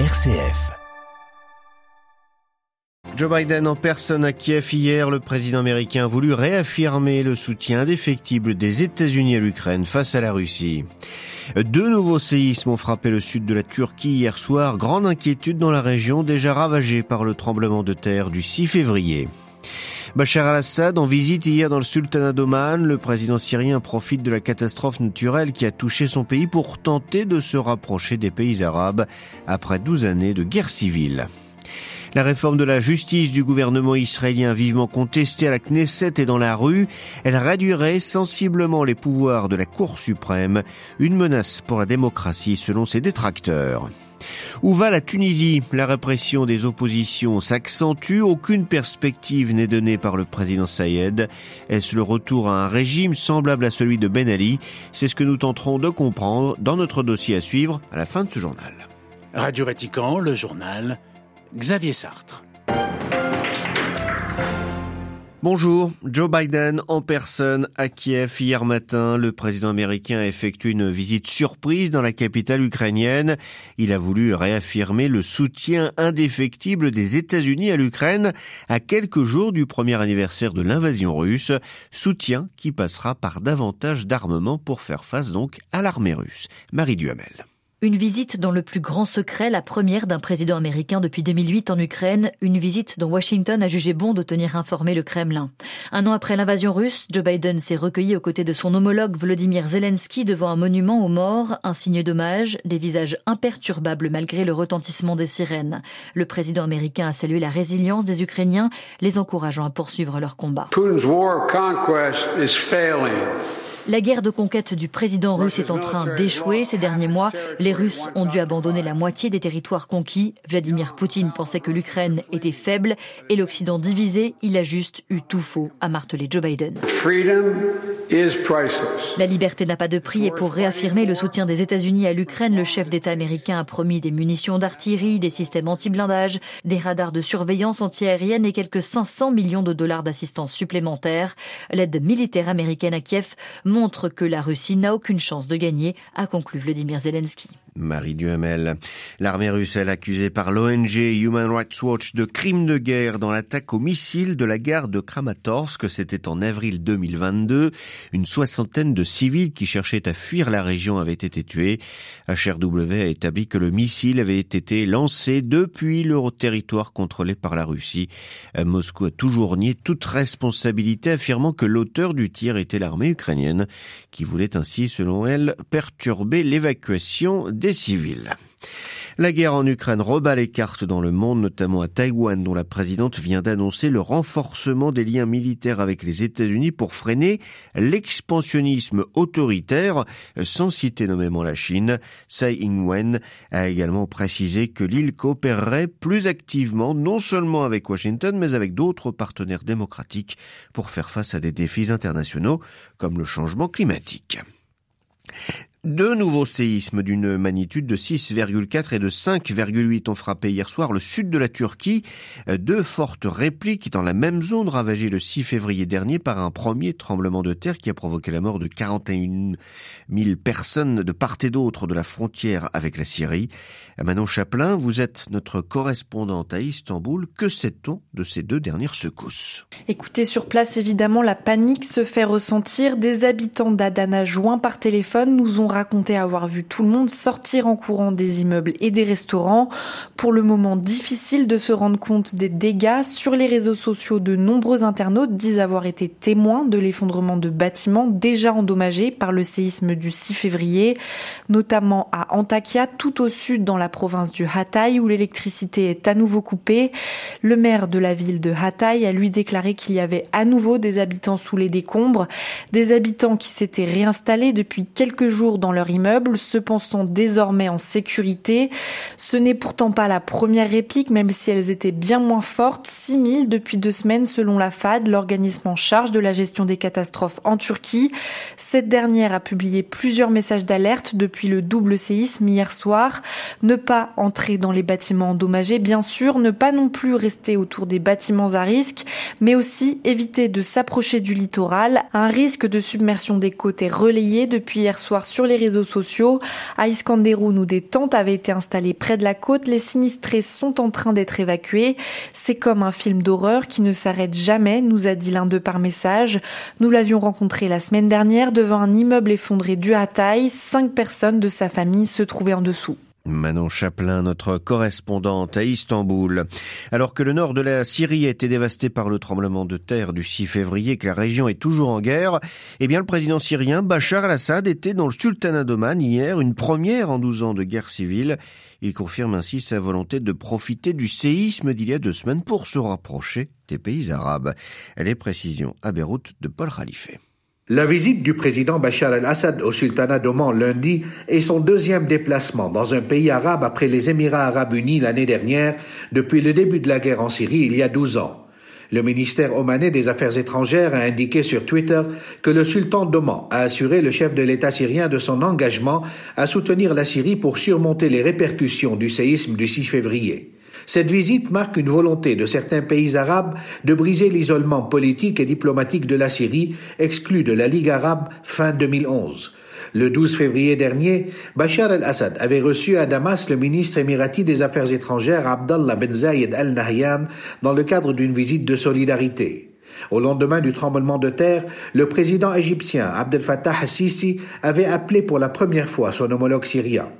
RCF. Joe Biden en personne à Kiev hier, le président américain a voulu réaffirmer le soutien indéfectible des États-Unis à l'Ukraine face à la Russie. Deux nouveaux séismes ont frappé le sud de la Turquie hier soir, grande inquiétude dans la région déjà ravagée par le tremblement de terre du 6 février. Bachar al-Assad en visite hier dans le sultanat d'Oman. Le président syrien profite de la catastrophe naturelle qui a touché son pays pour tenter de se rapprocher des pays arabes après 12 années de guerre civile. La réforme de la justice du gouvernement israélien vivement contestée à la Knesset et dans la rue, elle réduirait sensiblement les pouvoirs de la Cour suprême, une menace pour la démocratie selon ses détracteurs. Où va la Tunisie? La répression des oppositions s'accentue, aucune perspective n'est donnée par le président Sayed. Est-ce le retour à un régime semblable à celui de Ben Ali? C'est ce que nous tenterons de comprendre dans notre dossier à suivre à la fin de ce journal. Radio Vatican, le journal, Xavier Sartre. Bonjour, Joe Biden en personne à Kiev hier matin. Le président américain a effectué une visite surprise dans la capitale ukrainienne. Il a voulu réaffirmer le soutien indéfectible des États-Unis à l'Ukraine à quelques jours du premier anniversaire de l'invasion russe. Soutien qui passera par davantage d'armement pour faire face donc à l'armée russe. Marie Duhamel. Une visite dans le plus grand secret, la première d'un président américain depuis 2008 en Ukraine, une visite dont Washington a jugé bon de tenir informé le Kremlin. Un an après l'invasion russe, Joe Biden s'est recueilli aux côtés de son homologue Volodymyr Zelensky devant un monument aux morts, un signe d'hommage, des visages imperturbables malgré le retentissement des sirènes. Le président américain a salué la résilience des Ukrainiens, les encourageant à poursuivre leur combat. La guerre de conquête du président russe est en train d'échouer. Ces derniers mois, les Russes ont dû abandonner la moitié des territoires conquis. Vladimir Poutine pensait que l'Ukraine était faible et l'Occident divisé. Il a juste eu tout faux, a martelé Joe Biden. La liberté n'a pas de prix et pour réaffirmer le soutien des États-Unis à l'Ukraine, le chef d'État américain a promis des munitions d'artillerie, des systèmes anti-blindage, des radars de surveillance antiaérienne et quelques 500 millions de dollars d'assistance supplémentaire. L'aide militaire américaine à Kiev montre que la Russie n'a aucune chance de gagner, a conclu Vladimir Zelensky. Marie Duhamel. L'armée russe est accusée par l'ONG Human Rights Watch de crimes de guerre dans l'attaque au missile de la gare de Kramatorsk. C'était en avril 2022. Une soixantaine de civils qui cherchaient à fuir la région avaient été tués. HRW a établi que le missile avait été lancé depuis le territoire contrôlé par la Russie. Moscou a toujours nié toute responsabilité, affirmant que l'auteur du tir était l'armée ukrainienne, qui voulait ainsi, selon elle, perturber l'évacuation des. La guerre en Ukraine rebat les cartes dans le monde, notamment à Taïwan, dont la présidente vient d'annoncer le renforcement des liens militaires avec les États-Unis pour freiner l'expansionnisme autoritaire, sans citer nommément la Chine. Tsai Ing-wen a également précisé que l'île coopérerait plus activement, non seulement avec Washington, mais avec d'autres partenaires démocratiques pour faire face à des défis internationaux comme le changement climatique. Deux nouveaux séismes d'une magnitude de 6,4 et de 5,8 ont frappé hier soir le sud de la Turquie. Deux fortes répliques dans la même zone ravagée le 6 février dernier par un premier tremblement de terre qui a provoqué la mort de 41 000 personnes de part et d'autre de la frontière avec la Syrie. Manon Chaplin, vous êtes notre correspondante à Istanbul. Que sait-on de ces deux dernières secousses? Écoutez, sur place, évidemment, la panique se fait ressentir. Des habitants d'Adana joints par téléphone nous ont raconté avoir vu tout le monde sortir en courant des immeubles et des restaurants. Pour le moment, difficile de se rendre compte des dégâts. Sur les réseaux sociaux, de nombreux internautes disent avoir été témoins de l'effondrement de bâtiments déjà endommagés par le séisme du 6 février, notamment à Antakya, tout au sud dans la province du Hatay, où l'électricité est à nouveau coupée. Le maire de la ville de Hatay a lui déclaré qu'il y avait à nouveau des habitants sous les décombres, des habitants qui s'étaient réinstallés depuis quelques jours leur immeuble, se pensant désormais en sécurité. Ce n'est pourtant pas la première réplique, même si elles étaient bien moins fortes. 6000 depuis deux semaines selon la FAD, l'organisme en charge de la gestion des catastrophes en Turquie. Cette dernière a publié plusieurs messages d'alerte depuis le double séisme hier soir. Ne pas entrer dans les bâtiments endommagés, bien sûr, ne pas non plus rester autour des bâtiments à risque, mais aussi éviter de s'approcher du littoral. Un risque de submersion des côtes est relayé depuis hier soir sur les réseaux sociaux. À Iskanderun, où des tentes avaient été installées près de la côte, les sinistrés sont en train d'être évacués. C'est comme un film d'horreur qui ne s'arrête jamais, nous a dit l'un d'eux par message. Nous l'avions rencontré la semaine dernière devant un immeuble effondré du Hatay. Cinq personnes de sa famille se trouvaient en dessous. Manon Chaplin, notre correspondante à Istanbul. Alors que le nord de la Syrie a été dévasté par le tremblement de terre du 6 février et que la région est toujours en guerre, eh bien le président syrien Bachar al-Assad était dans le Sultanat d'Oman hier, une première en 12 ans de guerre civile. Il confirme ainsi sa volonté de profiter du séisme d'il y a deux semaines pour se rapprocher des pays arabes. Les précisions à Beyrouth de Paul Khalife. La visite du président Bachar el-Assad au sultanat d'Oman lundi est son deuxième déplacement dans un pays arabe après les Émirats arabes unis l'année dernière, depuis le début de la guerre en Syrie il y a 12 ans. Le ministère omanais des Affaires étrangères a indiqué sur Twitter que le sultan d'Oman a assuré le chef de l'État syrien de son engagement à soutenir la Syrie pour surmonter les répercussions du séisme du 6 février. Cette visite marque une volonté de certains pays arabes de briser l'isolement politique et diplomatique de la Syrie, exclue de la Ligue arabe fin 2011. Le 12 février dernier, Bachar el-Assad avait reçu à Damas le ministre émirati des Affaires étrangères Abdallah Ben Zayed al-Nahyan dans le cadre d'une visite de solidarité. Au lendemain du tremblement de terre, le président égyptien Abdel Fattah al-Sisi avait appelé pour la première fois son homologue syrien.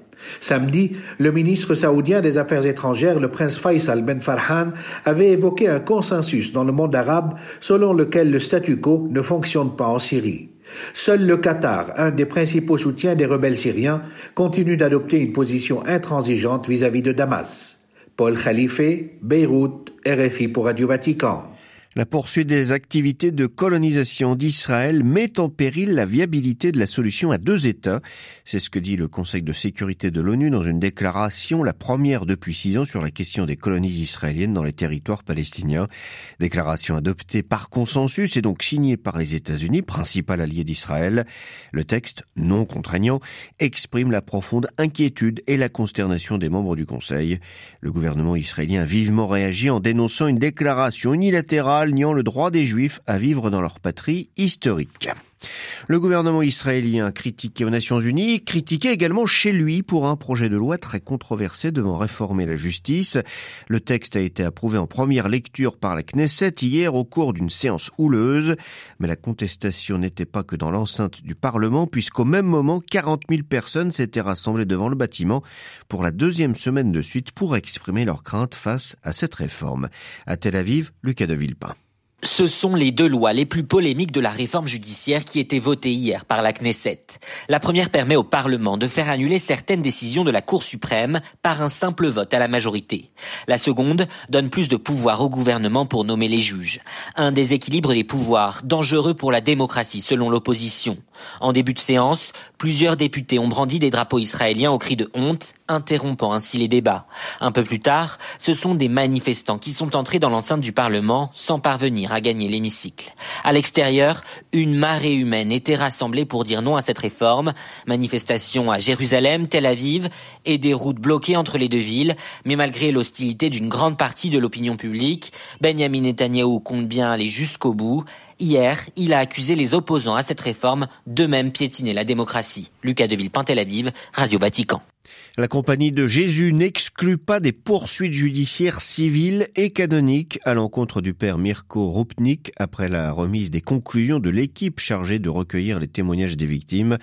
Samedi, le ministre saoudien des Affaires étrangères, le prince Faisal Ben Farhan, avait évoqué un consensus dans le monde arabe selon lequel le statu quo ne fonctionne pas en Syrie. Seul le Qatar, un des principaux soutiens des rebelles syriens, continue d'adopter une position intransigeante vis-à-vis -vis de Damas. Paul Khalife, Beyrouth, RFI pour Radio Vatican. La poursuite des activités de colonisation d'Israël met en péril la viabilité de la solution à deux États. C'est ce que dit le Conseil de sécurité de l'ONU dans une déclaration, la première depuis six ans sur la question des colonies israéliennes dans les territoires palestiniens. Déclaration adoptée par consensus et donc signée par les États-Unis, principal allié d'Israël. Le texte, non contraignant, exprime la profonde inquiétude et la consternation des membres du Conseil. Le gouvernement israélien a vivement réagi en dénonçant une déclaration unilatérale niant le droit des Juifs à vivre dans leur patrie historique. Le gouvernement israélien critiqué aux Nations Unies, critiqué également chez lui pour un projet de loi très controversé devant réformer la justice. Le texte a été approuvé en première lecture par la Knesset hier au cours d'une séance houleuse, mais la contestation n'était pas que dans l'enceinte du Parlement puisqu'au même moment 40 000 personnes s'étaient rassemblées devant le bâtiment pour la deuxième semaine de suite pour exprimer leurs craintes face à cette réforme. À Tel Aviv, Lucas de Villepin. Ce sont les deux lois les plus polémiques de la réforme judiciaire qui étaient votées hier par la Knesset. La première permet au Parlement de faire annuler certaines décisions de la Cour suprême par un simple vote à la majorité. La seconde donne plus de pouvoir au gouvernement pour nommer les juges. Un déséquilibre des pouvoirs dangereux pour la démocratie selon l'opposition. En début de séance, plusieurs députés ont brandi des drapeaux israéliens au cri de honte, interrompant ainsi les débats. Un peu plus tard, ce sont des manifestants qui sont entrés dans l'enceinte du Parlement sans parvenir gagner l'hémicycle. À l'extérieur, une marée humaine était rassemblée pour dire non à cette réforme. Manifestation à Jérusalem, Tel Aviv et des routes bloquées entre les deux villes. Mais malgré l'hostilité d'une grande partie de l'opinion publique, Benjamin Netanyahu compte bien aller jusqu'au bout. Hier, il a accusé les opposants à cette réforme de même piétiner la démocratie. Lucas Deville, Aviv, Radio Vatican. La compagnie de Jésus n'exclut pas des poursuites judiciaires civiles et canoniques à l'encontre du père Mirko Rupnik après la remise des conclusions de l'équipe chargée de recueillir les témoignages des victimes.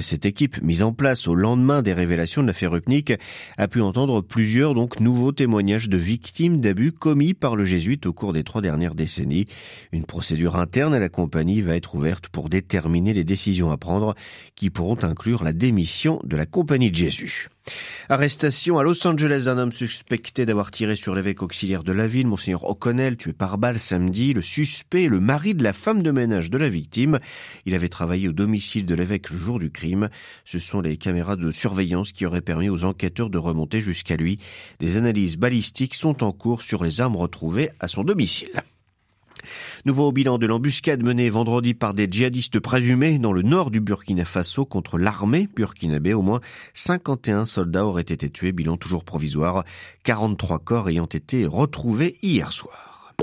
Cette équipe, mise en place au lendemain des révélations de l'affaire Rupnik, a pu entendre plusieurs donc nouveaux témoignages de victimes d'abus commis par le jésuite au cours des trois dernières décennies. Une procédure interne à la compagnie va être ouverte pour déterminer les décisions à prendre qui pourront inclure la démission de la compagnie de Jésus. Arrestation à Los Angeles d'un homme suspecté d'avoir tiré sur l'évêque auxiliaire de la ville, Monseigneur O'Connell, tué par balle samedi. Le suspect le mari de la femme de ménage de la victime. Il avait travaillé au domicile de l'évêque le jour du crime. Ce sont les caméras de surveillance qui auraient permis aux enquêteurs de remonter jusqu'à lui. Des analyses balistiques sont en cours sur les armes retrouvées à son domicile. Nouveau bilan de l'embuscade menée vendredi par des djihadistes présumés dans le nord du Burkina Faso contre l'armée burkinabé. Au moins 51 soldats auraient été tués, bilan toujours provisoire. 43 corps ayant été retrouvés hier soir.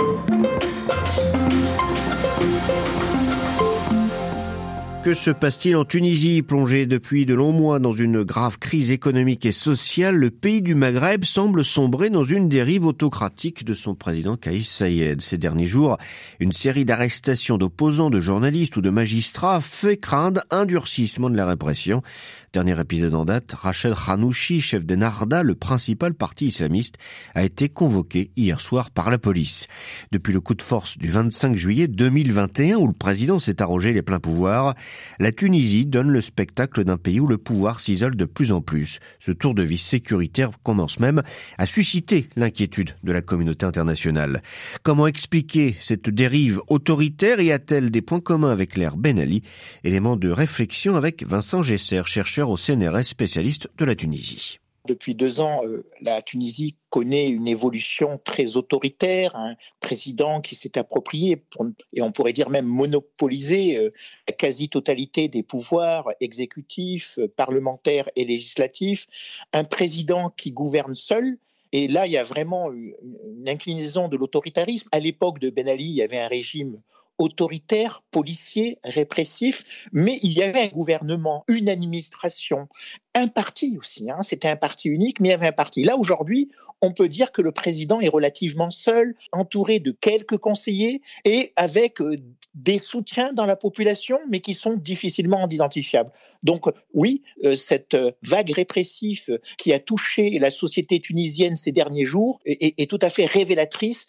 Que se passe-t-il en Tunisie, plongé depuis de longs mois dans une grave crise économique et sociale Le pays du Maghreb semble sombrer dans une dérive autocratique de son président Kaïs Saïed. Ces derniers jours, une série d'arrestations d'opposants, de journalistes ou de magistrats fait craindre un durcissement de la répression. Dernier épisode en date, Rachel Khanouchi, chef des Narda, le principal parti islamiste, a été convoqué hier soir par la police. Depuis le coup de force du 25 juillet 2021 où le président s'est arrogé les pleins pouvoirs, la Tunisie donne le spectacle d'un pays où le pouvoir s'isole de plus en plus. Ce tour de vis sécuritaire commence même à susciter l'inquiétude de la communauté internationale. Comment expliquer cette dérive autoritaire y a-t-elle des points communs avec l'ère Ben Ali? Élément de réflexion avec Vincent Gesser, chercheur au CNRS spécialiste de la Tunisie. Depuis deux ans, euh, la Tunisie connaît une évolution très autoritaire, un président qui s'est approprié, et on pourrait dire même monopolisé, euh, la quasi-totalité des pouvoirs exécutifs, euh, parlementaires et législatifs, un président qui gouverne seul, et là, il y a vraiment une inclinaison de l'autoritarisme. À l'époque de Ben Ali, il y avait un régime autoritaire, policier, répressif, mais il y avait un gouvernement, une administration, un parti aussi. Hein. C'était un parti unique, mais il y avait un parti. Là, aujourd'hui, on peut dire que le président est relativement seul, entouré de quelques conseillers et avec euh, des soutiens dans la population, mais qui sont difficilement identifiables. Donc oui, euh, cette vague répressive qui a touché la société tunisienne ces derniers jours est, tout à fait révélatrice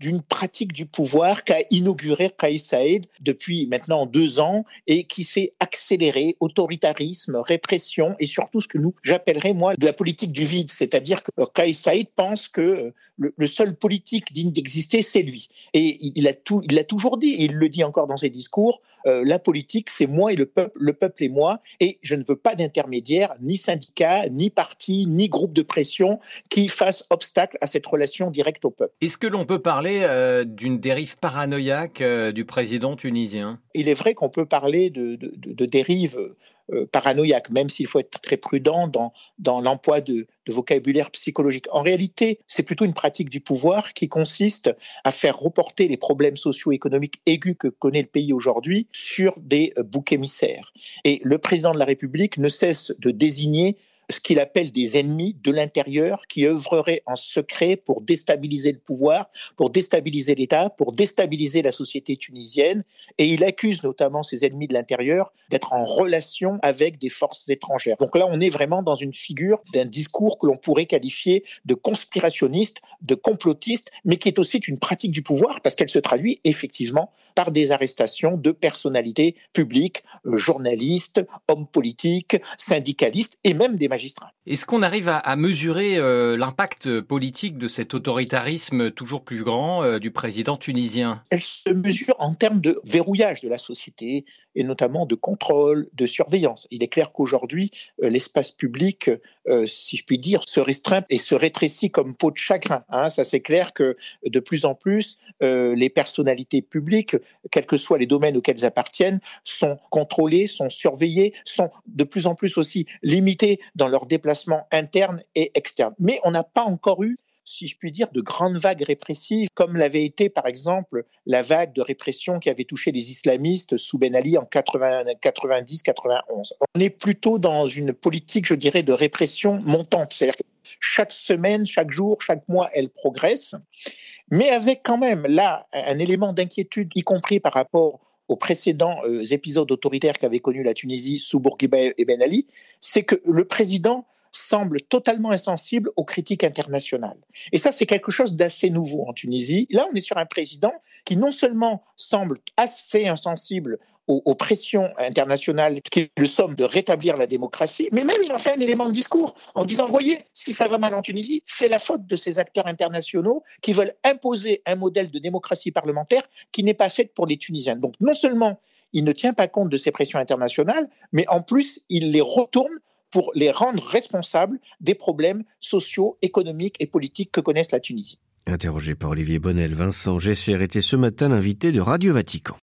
d'une pratique du pouvoir qu'a inauguré Kais Saïd depuis maintenant deux ans et qui s'est accéléré, autoritarisme, répression et surtout ce que nous j'appellerais moi de la politique du vide, c'est-à-dire que Kais Saïd pense que le, seul politique digne d'exister c'est lui et il a tout, il l'a toujours dit et il le dit encore dans ses discours. Euh, la politique, c'est moi et le peuple, le peuple et moi, et je ne veux pas d'intermédiaire, ni syndicat, ni parti, ni groupe de pression qui fasse obstacle à cette relation directe au peuple. Est-ce que l'on peut parler euh, d'une dérive paranoïaque euh, du président tunisien? Il est vrai qu'on peut parler de, de, de dérive paranoïaque, même s'il faut être très prudent dans, dans l'emploi de, de vocabulaire psychologique. En réalité, c'est plutôt une pratique du pouvoir qui consiste à faire reporter les problèmes socio-économiques aigus que connaît le pays aujourd'hui sur des boucs émissaires. Et le président de la République ne cesse de désigner ce qu'il appelle des ennemis de l'intérieur qui œuvreraient en secret pour déstabiliser le pouvoir, pour déstabiliser l'État, pour déstabiliser la société tunisienne. Et il accuse notamment ces ennemis de l'intérieur d'être en relation avec des forces étrangères. Donc là, on est vraiment dans une figure d'un discours que l'on pourrait qualifier de conspirationniste, de complotiste, mais qui est aussi une pratique du pouvoir parce qu'elle se traduit effectivement par des arrestations de personnalités publiques, euh, journalistes, hommes politiques, syndicalistes et même des magistrats. Est-ce qu'on arrive à, mesurer euh, l'impact politique de cet autoritarisme toujours plus grand euh, du président tunisien? Elle se mesure en termes de verrouillage de la société et notamment de contrôle, de surveillance. Il est clair qu'aujourd'hui, l'espace public, si je puis dire, se restreint et se rétrécit comme peau de chagrin. Hein. Ça, c'est clair que de plus en plus, les personnalités publiques quels que soient les domaines auxquels elles appartiennent, sont contrôlés, sont surveillés, sont de plus en plus aussi limités dans leurs déplacements internes et externes. Mais on n'a pas encore eu si je puis dire, de grandes vagues répressives, comme l'avait été par exemple la vague de répression qui avait touché les islamistes sous Ben Ali en 90-91. On est plutôt dans une politique, je dirais, de répression montante. C'est-à-dire que chaque semaine, chaque jour, chaque mois, elle progresse mais avec quand même là un élément d'inquiétude, y compris par rapport aux précédents euh, épisodes autoritaires qu'avait connus la Tunisie sous Bourguiba et Ben Ali, c'est que le président semble totalement insensible aux critiques internationales. Et ça, c'est quelque chose d'assez nouveau en Tunisie. Là, on est sur un président qui non seulement semble assez insensible aux, pressions internationales qui le somme de rétablir la démocratie, mais même il en fait un élément de discours en disant, voyez, si ça va mal en Tunisie, c'est la faute de ces acteurs internationaux qui veulent imposer un modèle de démocratie parlementaire qui n'est pas fait pour les Tunisiens. Donc non seulement il ne tient pas compte de ces pressions internationales, mais en plus il les retourne pour les rendre responsables des problèmes sociaux, économiques et politiques que connaissent la Tunisie. Interrogé par Olivier Bonnel, Vincent Gesser était ce matin l'invité de Radio Vatican.